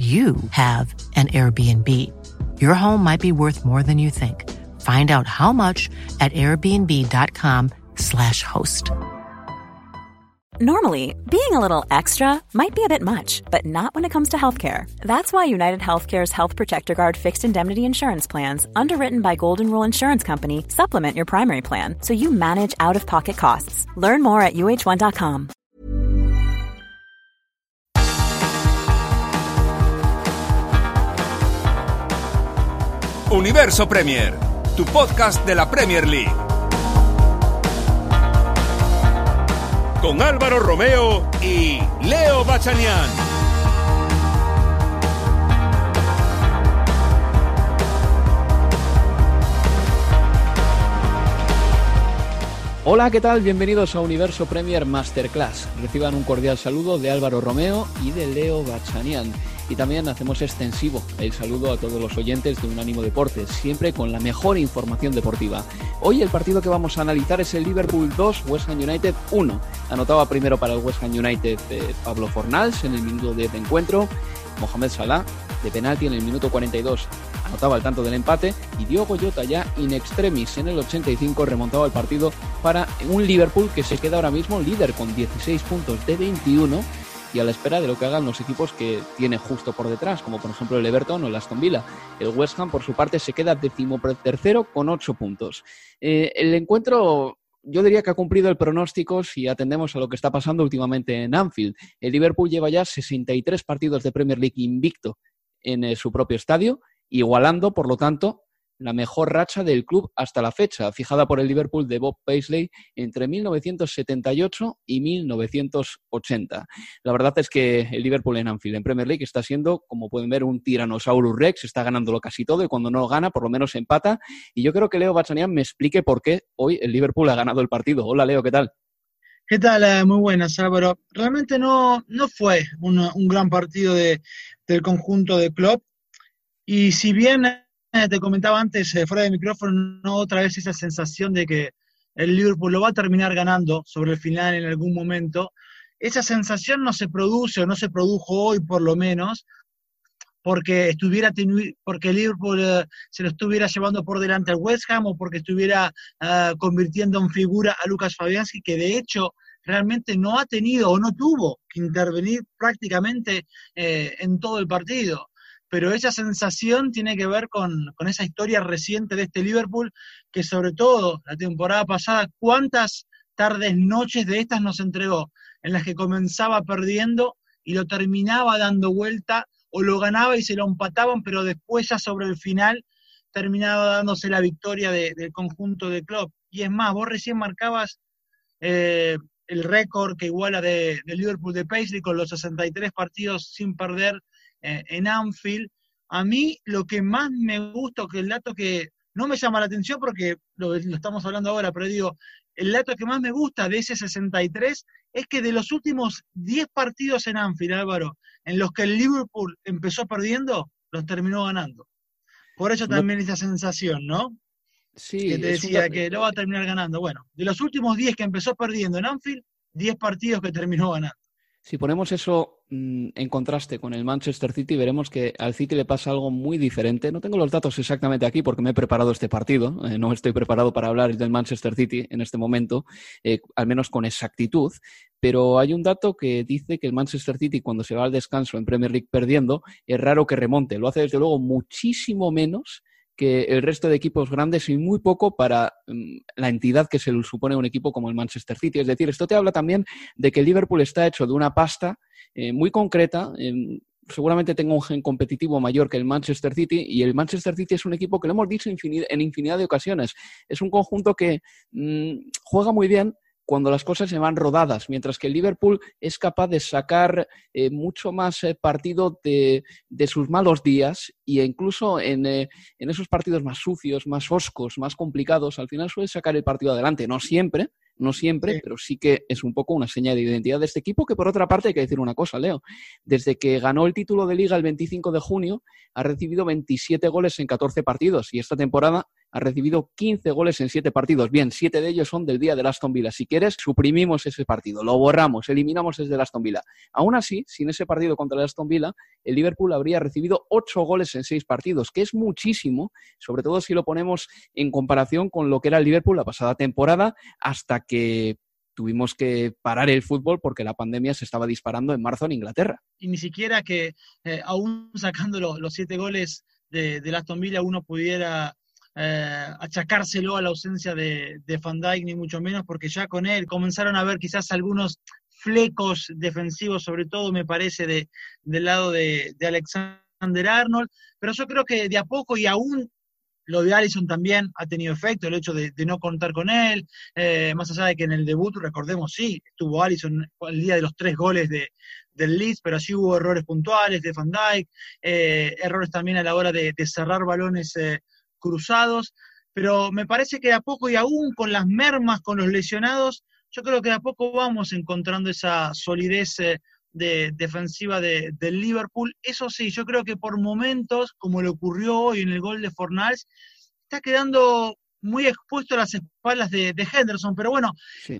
you have an Airbnb. Your home might be worth more than you think. Find out how much at airbnb.com/slash host. Normally, being a little extra might be a bit much, but not when it comes to healthcare. That's why United Healthcare's Health Protector Guard fixed indemnity insurance plans, underwritten by Golden Rule Insurance Company, supplement your primary plan so you manage out of pocket costs. Learn more at uh1.com. Universo Premier, tu podcast de la Premier League. Con Álvaro Romeo y Leo Bachanian. Hola, ¿qué tal? Bienvenidos a Universo Premier Masterclass. Reciban un cordial saludo de Álvaro Romeo y de Leo Bachanian. Y también hacemos extensivo el saludo a todos los oyentes de Unánimo Deportes, siempre con la mejor información deportiva. Hoy el partido que vamos a analizar es el Liverpool 2, West Ham United 1. Anotaba primero para el West Ham United eh, Pablo Fornals en el minuto de encuentro, Mohamed Salah de penalti en el minuto 42 anotaba el tanto del empate y Diogo Jota ya in extremis en el 85 remontaba el partido para un Liverpool que se queda ahora mismo líder con 16 puntos de 21 y a la espera de lo que hagan los equipos que tiene justo por detrás, como por ejemplo el Everton o el Aston Villa. El West Ham, por su parte, se queda decimotercero con ocho puntos. Eh, el encuentro yo diría que ha cumplido el pronóstico si atendemos a lo que está pasando últimamente en Anfield. El Liverpool lleva ya 63 partidos de Premier League invicto en eh, su propio estadio, igualando, por lo tanto, la mejor racha del club hasta la fecha, fijada por el Liverpool de Bob Paisley entre 1978 y 1980. La verdad es que el Liverpool en Anfield, en Premier League, está siendo, como pueden ver, un Tyrannosaurus Rex, está ganándolo casi todo y cuando no gana, por lo menos empata. Y yo creo que Leo Bachanian me explique por qué hoy el Liverpool ha ganado el partido. Hola, Leo, ¿qué tal? ¿Qué tal? Eh, muy buenas, Álvaro. Realmente no, no fue un, gran partido de, del conjunto de Klopp. Y si bien eh, te comentaba antes, eh, fuera de micrófono, no otra vez esa sensación de que el Liverpool lo va a terminar ganando sobre el final en algún momento. Esa sensación no se produce o no se produjo hoy por lo menos porque estuviera porque Liverpool eh, se lo estuviera llevando por delante al West Ham o porque estuviera convirtiendo en figura a Lucas Fabianski que de hecho realmente no ha tenido o no tuvo que intervenir prácticamente en todo el partido pero esa sensación tiene que ver con, esa historia reciente de este Liverpool, que sobre todo la temporada pasada, cuántas tardes, noches de estas nos entregó, en las que comenzaba perdiendo y lo terminaba dando vuelta, o lo ganaba y se lo empataban, pero después ya sobre el final terminaba dándose la victoria del conjunto de club. Y es más, vos recién marcabas eh, el récord que iguala de, de Liverpool de Paisley con los 63 partidos sin perder eh, en Anfield. A mí lo que más me gusta, que el dato que no me llama la atención porque lo, estamos hablando ahora, pero digo, el dato que más me gusta de ese 63 es que de los últimos 10 partidos en Anfield, Álvaro, en los que el Liverpool empezó perdiendo, los terminó ganando. Por eso también esa sensación, ¿no? Sí, que te decía que lo va a terminar ganando. Bueno, de los últimos 10 que empezó perdiendo en Anfield, 10 partidos que terminó ganando. Si ponemos eso mm, en contraste con el Manchester City, veremos que al City le pasa algo muy diferente. No tengo los datos exactamente aquí porque me he preparado este partido. Eh, no estoy preparado para hablar del Manchester City en este momento, eh, al menos con exactitud. Pero hay un dato que dice que el Manchester City, cuando se va al descanso en Premier League perdiendo, es raro que remonte. Lo hace desde luego muchísimo menos que el resto de equipos grandes y muy poco para mm, la entidad que se supone un equipo como el Manchester City. Es decir, esto te habla también de que Liverpool está hecho de una pasta eh, muy concreta. seguramente tenga un gen competitivo mayor que el Manchester City y el Manchester City es un equipo que lo hemos dicho en infinidad de ocasiones. Es un conjunto que mm, juega muy bien, cuando las cosas se van rodadas, mientras que el Liverpool es capaz de sacar eh, mucho más eh, partido de, sus malos días e incluso en, en, esos partidos más sucios, más oscos, más complicados, al final suele sacar el partido adelante. No siempre, no siempre, pero sí que es un poco una señal de identidad de este equipo, que por otra parte hay que decir una cosa, Leo. Desde que ganó el título de liga el 25 de junio, ha recibido 27 goles en 14 partidos y esta temporada ha recibido 15 goles en 7 partidos. Bien, 7 de ellos son del día del Aston Villa. Si quieres, suprimimos ese partido, lo borramos, eliminamos desde el Aston Villa. Aún así, sin ese partido contra el Aston Villa, el Liverpool habría recibido 8 goles en 6 partidos, que es muchísimo, sobre todo si lo ponemos en comparación con lo que era el Liverpool la pasada temporada, hasta que tuvimos que parar el fútbol porque la pandemia se estaba disparando en marzo en Inglaterra. Y ni siquiera que, eh, aún sacando los, siete goles de, de Aston Villa, uno pudiera eh, achacárselo a la ausencia de, Van Dijk, ni mucho menos, porque ya con él comenzaron a ver quizás algunos flecos defensivos, sobre todo me parece de, del lado de, Alexander Arnold, pero yo creo que de a poco y aún lo de Allison también ha tenido efecto, el hecho de, no contar con él, eh, más allá de que en el debut, recordemos, sí, estuvo Allison el día de los tres goles de, del Leeds, pero sí hubo errores puntuales de Van Dijk, eh, errores también a la hora de, cerrar balones cruzados, pero me parece que de a poco y aún con las mermas, con los lesionados, yo creo que de a poco vamos encontrando esa solidez eh, de, defensiva de, del Liverpool. Eso sí, yo creo que por momentos, como le ocurrió hoy en el gol de Fornals, está quedando muy expuesto a las espaldas de, Henderson, pero bueno,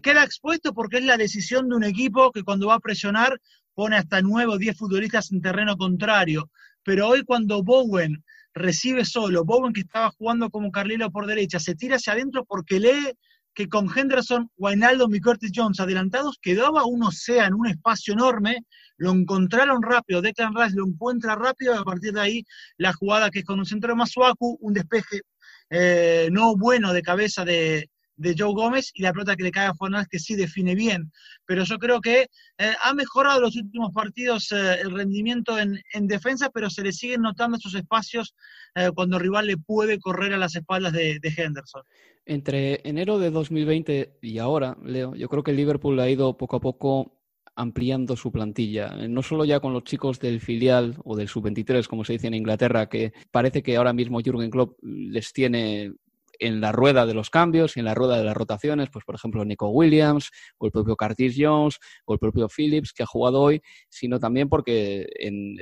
queda expuesto porque es la decisión de un equipo que cuando va a presionar pone hasta nueve o diez futbolistas en terreno contrario. Pero hoy cuando Bowen recibe solo. Bowen, que estaba jugando como Carlilo por derecha, se tira hacia adentro porque lee que con Henderson, Wijnaldum y Curtis Jones adelantados quedaba un océano, un espacio enorme, lo encontraron rápido, Declan Rice lo encuentra rápido y a partir de ahí la jugada que es con un centro más suaku, un despeje eh, no bueno de cabeza de, de Joe Gómez y la pelota que le cae a Fornals que sí define bien. Pero yo creo que eh, ha mejorado los últimos partidos eh, el rendimiento en, defensa, pero se le siguen notando esos espacios eh, cuando el rival le puede correr a las espaldas de, Henderson. Entre enero de 2020 y ahora, Leo, yo creo que Liverpool ha ido poco a poco ampliando su plantilla, no solo ya con los chicos del filial o del sub-23, como se dice en Inglaterra, que parece que ahora mismo Jürgen Klopp les tiene en la rueda de los cambios y en la rueda de las rotaciones, pues por ejemplo Nico Williams, o el propio Curtis Jones, o el propio Phillips que ha jugado hoy, sino también porque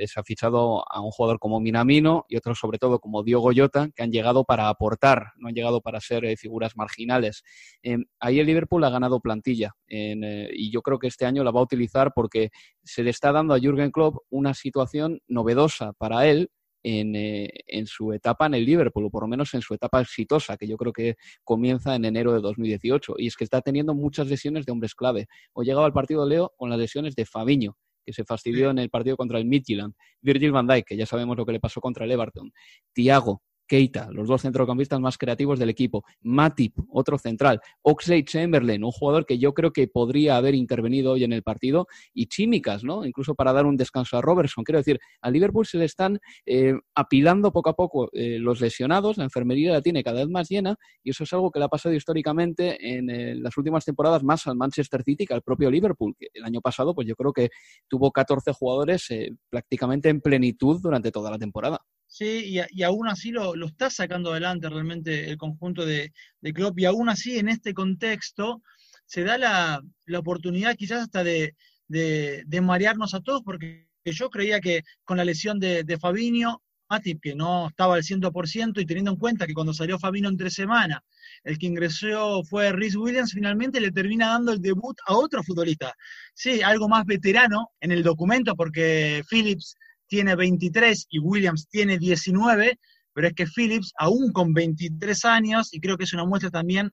se ha fichado a un jugador como Minamino y otros sobre todo como Diogo Jota, que han llegado para aportar, no han llegado para ser eh, figuras marginales. Em, ahí el Liverpool ha ganado plantilla eh, y yo creo que este año la va a utilizar porque se le está dando a Jürgen Klopp una situación novedosa para él eh, en, su etapa en el Liverpool, o por lo menos en su etapa exitosa, que yo creo que comienza en enero de 2018. Y es que está teniendo muchas lesiones de hombres clave. O llegaba al partido Leo con las lesiones de Fabiño, que se fastidió en el partido contra el Midtjylland, Virgil van Dijk, que ya sabemos lo que le pasó contra el Everton, Thiago, Keita, los dos centrocampistas más creativos del equipo, Matip, otro central, Oxley Chamberlain, un jugador que yo creo que podría haber intervenido hoy en el partido, y Chimicas, ¿no? Incluso para dar un descanso a Robertson. Quiero decir, a Liverpool se le están eh, apilando poco a poco eh, los lesionados, la enfermería la tiene cada vez más llena, y eso es algo que le ha pasado históricamente en eh, las últimas temporadas más al Manchester City que al propio Liverpool, que el año pasado, pues yo creo que tuvo 14 jugadores prácticamente en plenitud durante toda la temporada. Sí, y, aún así lo, está sacando adelante realmente el conjunto de, de Klopp, y aún así en este contexto se da la, oportunidad quizás hasta de, marearnos a todos, porque yo creía que con la lesión de, de Fabinho, Matip, que no estaba al 100%, y teniendo en cuenta que cuando salió Fabinho entre semana, el que ingresó fue Rhys Williams, finalmente le termina dando el debut a otro futbolista. Sí, algo más veterano en el documento, porque Phillips tiene 23 y Williams tiene 19, pero es que Phillips, aún con 23 años, y creo que es una muestra también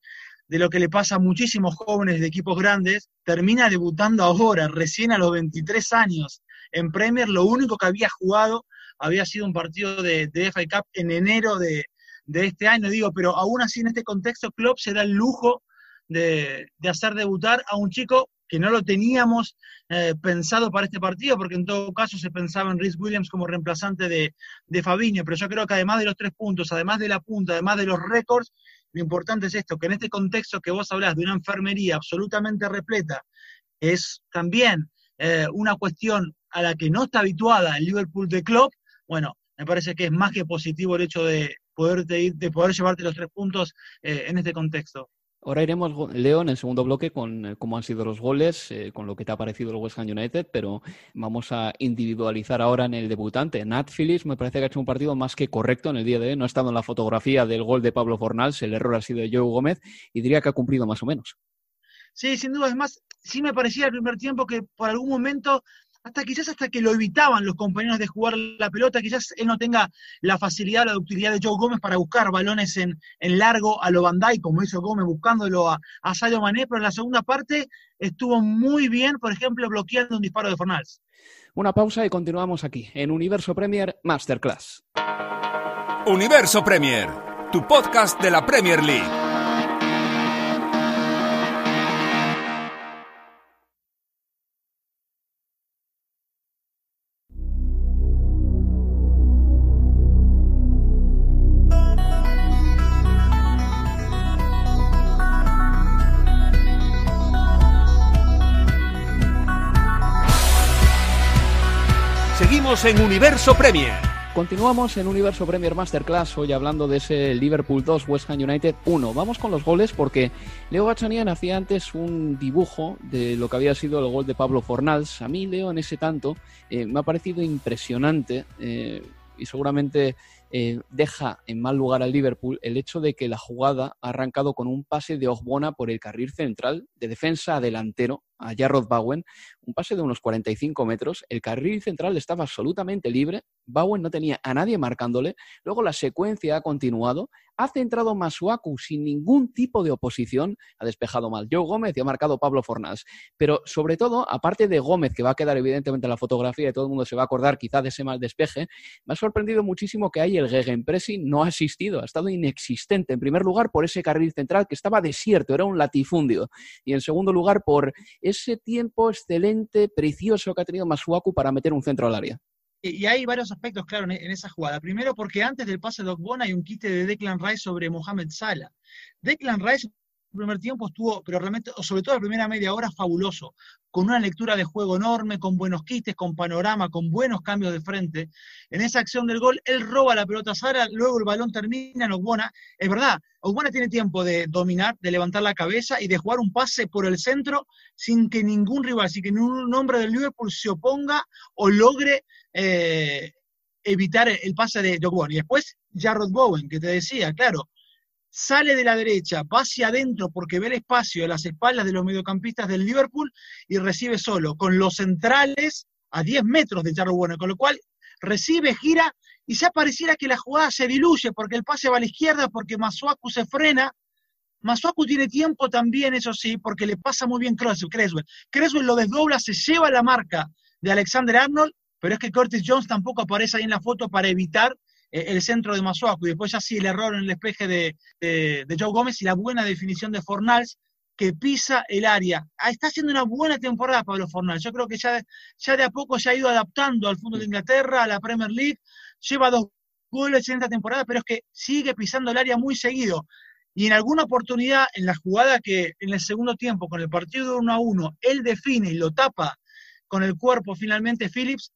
de lo que le pasa a muchísimos jóvenes de equipos grandes, termina debutando ahora, recién a los 23 años. En Premier lo único que había jugado había sido un partido de, de FA Cup en enero de, este año, digo, pero aún así en este contexto Klopp se da el lujo de, de hacer debutar a un chico que no lo teníamos eh, pensado para este partido, porque en todo caso se pensaba en Rhys Williams como reemplazante de, de Fabinho, pero yo creo que además de los tres puntos, además de la punta, además de los récords, lo importante es esto, que en este contexto que vos hablás de una enfermería absolutamente repleta, es también eh, una cuestión a la que no está habituada el Liverpool de Klopp, bueno, me parece que es más que positivo el hecho de poder, de poder llevarte los tres puntos eh, en este contexto. Ahora iremos, Leo, en el segundo bloque con eh, cómo han sido los goles, eh, con lo que te ha parecido el West Ham United, pero vamos a individualizar ahora en el debutante. Nat Phillips me parece que ha hecho un partido más que correcto en el día de hoy. No ha estado en la fotografía del gol de Pablo Fornals, el error ha sido de Joe Gómez y diría que ha cumplido más o menos. Sí, sin duda. Es más, sí me parecía el primer tiempo que por algún momento hasta quizás hasta que lo evitaban los compañeros de jugar la pelota, quizás él no tenga la facilidad, la ductilidad de Joe Gómez para buscar balones en, largo a lo Bandai, como hizo Gómez buscándolo a, a Sadio Mané, pero en la segunda parte estuvo muy bien, por ejemplo, bloqueando un disparo de Fornals. Una pausa y continuamos aquí, en Universo Premier Masterclass. Universo Premier, tu podcast de la Premier League. En Universo Premier. Continuamos en Universo Premier Masterclass, hoy hablando de ese Liverpool 2, West Ham United 1. Vamos con los goles porque Leo Bachanian hacía antes un dibujo de lo que había sido el gol de Pablo Fornals. A mí, Leo, en ese tanto, eh, me ha parecido impresionante eh, y seguramente eh, deja en mal lugar al Liverpool el hecho de que la jugada ha arrancado con un pase de Ogbona por el carril central de defensa a delantero a Jarrod Bowen, un pase de unos 45 metros, el carril central estaba absolutamente libre, Bowen no tenía a nadie marcándole, luego la secuencia ha continuado, ha centrado Masuaku sin ningún tipo de oposición, ha despejado mal Joe Gómez y ha marcado Pablo Fornás. Pero sobre todo, aparte de Gómez, que va a quedar evidentemente en la fotografía y todo el mundo se va a acordar quizá de ese mal despeje, me ha sorprendido muchísimo que ahí el Gegenpressing no ha asistido, ha estado inexistente. En primer lugar, por ese carril central que estaba desierto, era un latifundio. Y en segundo lugar, por ese tiempo excelente, precioso que ha tenido Masuaku para meter un centro al área. Y hay varios aspectos, claro, en esa jugada. Primero, porque antes del pase de Ogbona hay un quite de Declan Rice sobre Mohamed Salah. Declan Rice el primer tiempo estuvo, pero realmente, sobre todo la primera media hora, fabuloso, con una lectura de juego enorme, con buenos quites, con panorama, con buenos cambios de frente. En esa acción del gol, él roba la pelota a Sara, luego el balón termina en Ogbona. Es verdad, Ogbona tiene tiempo de dominar, de levantar la cabeza y de jugar un pase por el centro sin que ningún rival, sin que ningún hombre del Liverpool se oponga o logre eh, evitar el pase de Ogbona. Y después, Jarrod Bowen, que te decía, claro, sale de la derecha, va hacia adentro porque ve el espacio a las espaldas de los mediocampistas del Liverpool y recibe solo, con los centrales a 10 metros de Charles Bueno, con lo cual recibe, gira y ya pareciera que la jugada se diluye porque el pase va a la izquierda, porque Masuaku se frena. Masuaku tiene tiempo también, eso sí, porque le pasa muy bien Creswell. Creswell lo desdobla, se lleva la marca de Alexander Arnold, pero es que Curtis Jones tampoco aparece ahí en la foto para evitar eh, el centro de Masuaku y después ya sí el error en el despeje de, de, Joe Gómez y la buena definición de Fornals que pisa el área. Ah, está haciendo una buena temporada Pablo Fornals. Yo creo que ya, ya de a poco se ha ido adaptando al fútbol de Inglaterra, a la Premier League. Lleva dos goles en esta temporada, pero es que sigue pisando el área muy seguido. Y en alguna oportunidad, en la jugada que en el segundo tiempo, con el partido de 1 a 1, él define y lo tapa con el cuerpo finalmente Phillips,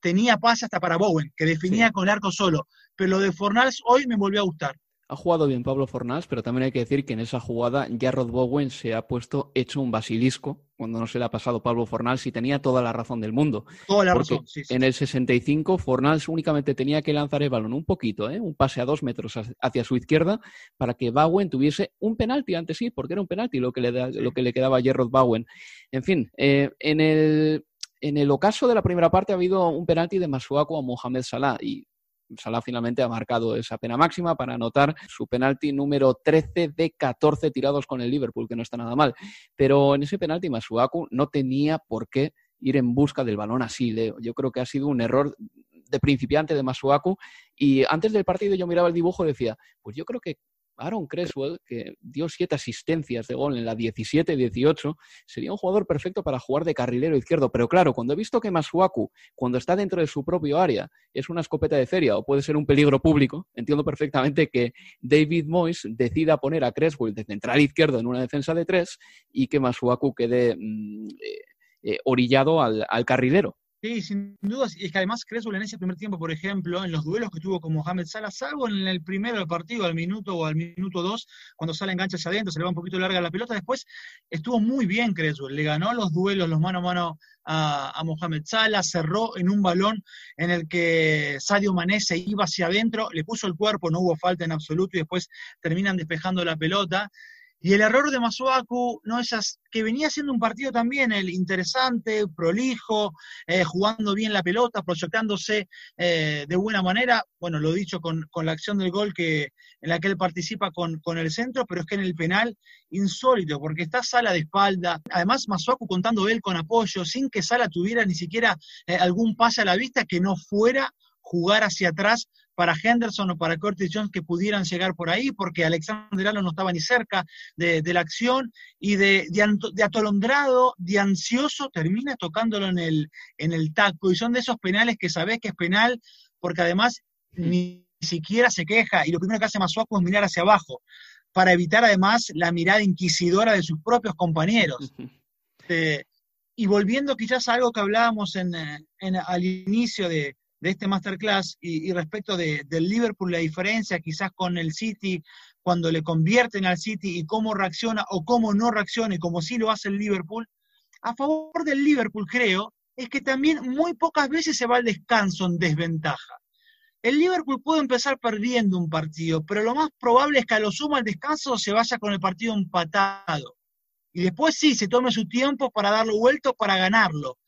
tenía pase hasta para Bowen, que definía con el arco solo. Pero lo de Fornals hoy me volvió a gustar. Ha jugado bien Pablo Fornals, pero también hay que decir que en esa jugada Jarrod Bowen se ha puesto hecho un basilisco cuando no se le ha pasado Pablo Fornals y tenía toda la razón del mundo. Toda la razón, sí, En el 65 Fornals únicamente tenía que lanzar el balón un poquito, ¿eh? un pase a dos metros hacia su izquierda para que Bowen tuviese un penalti antes sí, porque era un penalti lo que le, lo que le quedaba a Jarrod Bowen. En fin, eh, en el en el ocaso de la primera parte ha habido un penalti de Masuaku a Mohamed Salah y Salah finalmente ha marcado esa pena máxima para anotar su penalti número 13 de 14 tirados con el Liverpool, que no está nada mal. Pero en ese penalti Masuaku no tenía por qué ir en busca del balón así, Leo. Yo creo que ha sido un error de principiante de Masuaku y antes del partido yo miraba el dibujo y decía, pues yo creo que Aaron Creswell, que dio siete asistencias de gol en la 17-18, sería un jugador perfecto para jugar de carrilero izquierdo. Pero claro, cuando he visto que Masuaku, cuando está dentro de su propio área, es una escopeta de feria o puede ser un peligro público, entiendo perfectamente que David Moyes decida poner a Creswell de central izquierdo en una defensa de tres y que Masuaku quede mm, eh, eh, orillado al carrilero. Sí, sin dudas. Y es que además Creswell en ese primer tiempo, por ejemplo, en los duelos que tuvo con Mohamed Salah, salvo en el primero del partido, al minuto o al minuto dos, cuando sale engancha hacia adentro, se le va un poquito larga la pelota, después estuvo muy bien Creswell. Le ganó los duelos, los mano a mano a, Mohamed Salah, cerró en un balón en el que Sadio Mané se iba hacia adentro, le puso el cuerpo, no hubo falta en absoluto y después terminan despejando la pelota. Y el error de Masuaku, no esas, que venía siendo un partido también el interesante, prolijo, eh, jugando bien la pelota, proyectándose eh, de buena manera. Bueno, lo dicho con, la acción del gol que, en la que él participa con, el centro, pero es que en el penal, insólito, porque está Sala de espalda. Además, Masuaku contando él con apoyo, sin que Sala tuviera ni siquiera eh, algún pase a la vista que no fuera jugar hacia atrás para Henderson o para Curtis Jones que pudieran llegar por ahí, porque Alexander Allen no estaba ni cerca de, la acción, y de, de, atolondrado, de ansioso, termina tocándolo en el, en el taco. Y son de esos penales que sabés que es penal, porque además ni siquiera se queja, y lo primero que hace Masuaku es mirar hacia abajo, para evitar además la mirada inquisidora de sus propios compañeros. Eh, y volviendo quizás a algo que hablábamos en, en, al inicio de, de este masterclass y, respecto de, del Liverpool, la diferencia quizás con el City, cuando le convierten al City y cómo reacciona o cómo no reacciona y como sí lo hace el Liverpool, a favor del Liverpool creo, es que también muy pocas veces se va al descanso en desventaja. El Liverpool puede empezar perdiendo un partido, pero lo más probable es que a lo sumo al descanso se vaya con el partido empatado. Y después sí, se tome su tiempo para darlo vuelto, para ganarlo.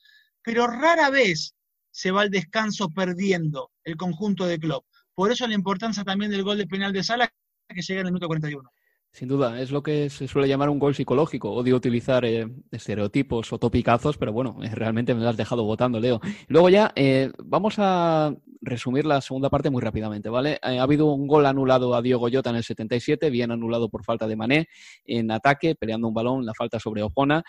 Pero rara vez se va al descanso perdiendo el conjunto de club. Por eso la importancia también del gol de penal de Sala que llega en el minuto 41. Sin duda, es lo que se suele llamar un gol psicológico. Odio utilizar eh, estereotipos o topicazos, pero bueno, eh, realmente me lo has dejado votando, Leo. Luego ya eh, vamos a resumir la segunda parte muy rápidamente, ¿vale? ha habido un gol anulado a Diego Jota en el 77, bien anulado por falta de Mané en ataque, peleando un balón, la falta sobre Ojona.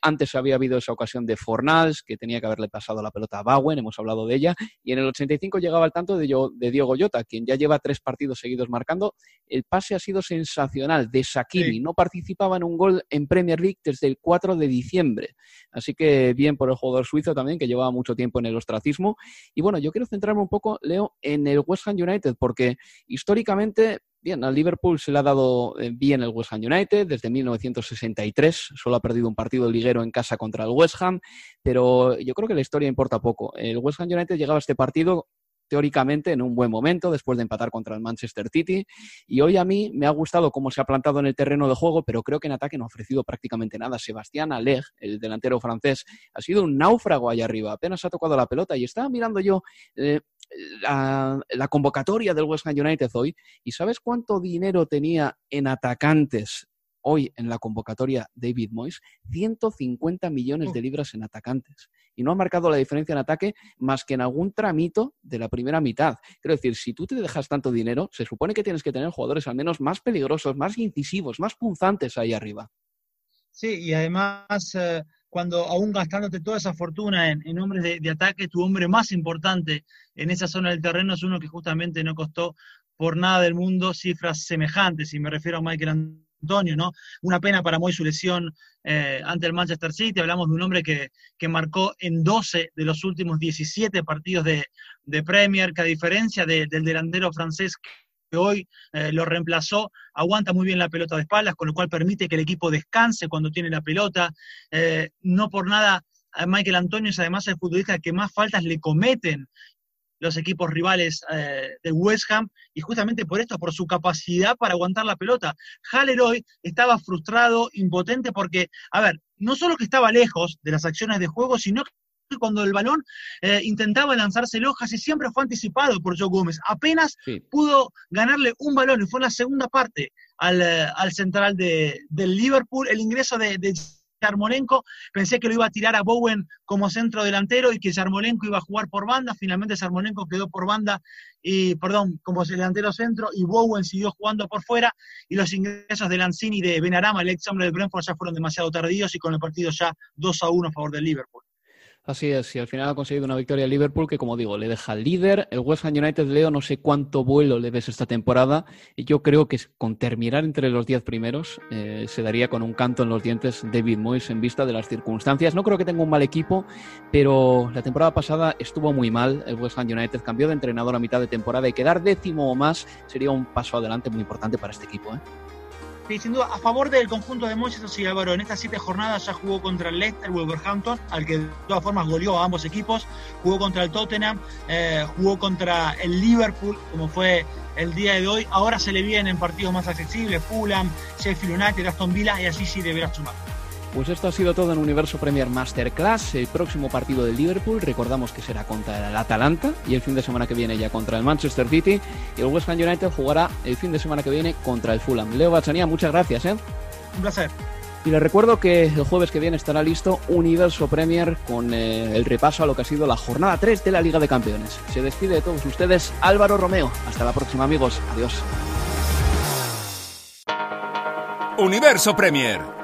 antes había habido esa ocasión de Fornals, que tenía que haberle pasado la pelota a Bowen, hemos hablado de ella, y en el 85 llegaba al tanto de, de Diego Jota, quien ya lleva tres partidos seguidos marcando. El pase ha sido sensacional de Sakimi. No participaba en un gol en Premier League desde el 4 de diciembre. Así que bien por el jugador suizo también, que llevaba mucho tiempo en el ostracismo. Y bueno, yo quiero centrarme un poco, Leo, en el West Ham United, porque históricamente Bien, al Liverpool se le ha dado eh, bien el West Ham United desde 1963. Solo ha perdido un partido liguero en casa contra el West Ham, pero yo creo que la historia importa poco. El West Ham United llegaba a este partido teóricamente en un buen momento después de empatar contra el Manchester City. Y hoy a mí me ha gustado cómo se ha plantado en el terreno de juego, pero creo que en ataque no ha ofrecido prácticamente nada. Sebastián Aleg, el delantero francés, ha sido un náufrago allá arriba. Apenas ha tocado la pelota y estaba mirando yo eh, la, la, convocatoria del West Ham United hoy. ¿Y sabes cuánto dinero tenía en atacantes hoy en la convocatoria David Moyes? 150 millones de libras en atacantes y no ha marcado la diferencia en ataque más que en algún tramito de la primera mitad. Quiero decir, si tú te dejas tanto dinero, se supone que tienes que tener jugadores al menos más peligrosos, más incisivos, más punzantes ahí arriba. Sí, y además, eh, cuando aún gastándote toda esa fortuna en, hombres de, ataque, tu hombre más importante en esa zona del terreno es uno que justamente no costó por nada del mundo cifras semejantes, y me refiero a Michael Antonio, ¿no? Una pena para Moy su lesión eh, ante el Manchester City, hablamos de un hombre que, marcó en 12 de los últimos 17 partidos de, Premier, que a diferencia del delantero francés que hoy eh, lo reemplazó, aguanta muy bien la pelota de espaldas, con lo cual permite que el equipo descanse cuando tiene la pelota. Eh, no por nada, Michael Antonio es además el futbolista que más faltas le cometen los equipos rivales eh, de West Ham, y justamente por esto, por su capacidad para aguantar la pelota. Haller hoy estaba frustrado, impotente, porque, a ver, no solo que estaba lejos de las acciones de juego, sino que cuando el balón eh, intentaba lanzarse hojas y siempre fue anticipado por Joe Gómez. Apenas pudo ganarle un balón y fue en la segunda parte al, eh, central de, del Liverpool el ingreso de, de Yarmolenko, pensé que lo iba a tirar a Bowen como centro delantero y que Yarmolenko iba a jugar por banda, finalmente Yarmolenko quedó por banda, y perdón, como delantero centro, y Bowen siguió jugando por fuera, y los ingresos de Lanzini y de Benarama, el ex hombre del Brentford, ya fueron demasiado tardíos y con el partido ya 2 a 1 a favor del Liverpool. Así es, y al final ha conseguido una victoria el Liverpool que, como digo, le deja líder. El West Ham United, Leo, no sé cuánto vuelo le ves esta temporada. Y yo creo que con terminar entre los diez primeros eh, se daría con un canto en los dientes David Moyes en vista de las circunstancias. No creo que tenga un mal equipo, pero la temporada pasada estuvo muy mal. El West Ham United cambió de entrenador a mitad de temporada y quedar décimo o más sería un paso adelante muy importante para este equipo. ¿eh? Sin duda, a favor del conjunto de Moyes, sí, Álvaro, en estas siete jornadas ya jugó contra el Leicester, Wolverhampton, al que de todas formas goleó a ambos equipos, jugó contra el Tottenham, eh, jugó contra el Liverpool, como fue el día de hoy, ahora se le vienen partidos más accesibles, Fulham, Sheffield United, Aston Villa, y así sí deberá sumar. Pues esto ha sido todo en Universo Premier Masterclass. El próximo partido del Liverpool, recordamos que será contra el Atalanta y el fin de semana que viene ya contra el Manchester City. Y el West Ham United jugará el fin de semana que viene contra el Fulham. Leo Bachanía, muchas gracias. ¿eh? Un placer. Y les recuerdo que el jueves que viene estará listo Universo Premier con eh, el repaso a lo que ha sido la jornada 3 de la Liga de Campeones. Se despide de todos ustedes Álvaro Romeo. Hasta la próxima amigos. Adiós. Universo Premier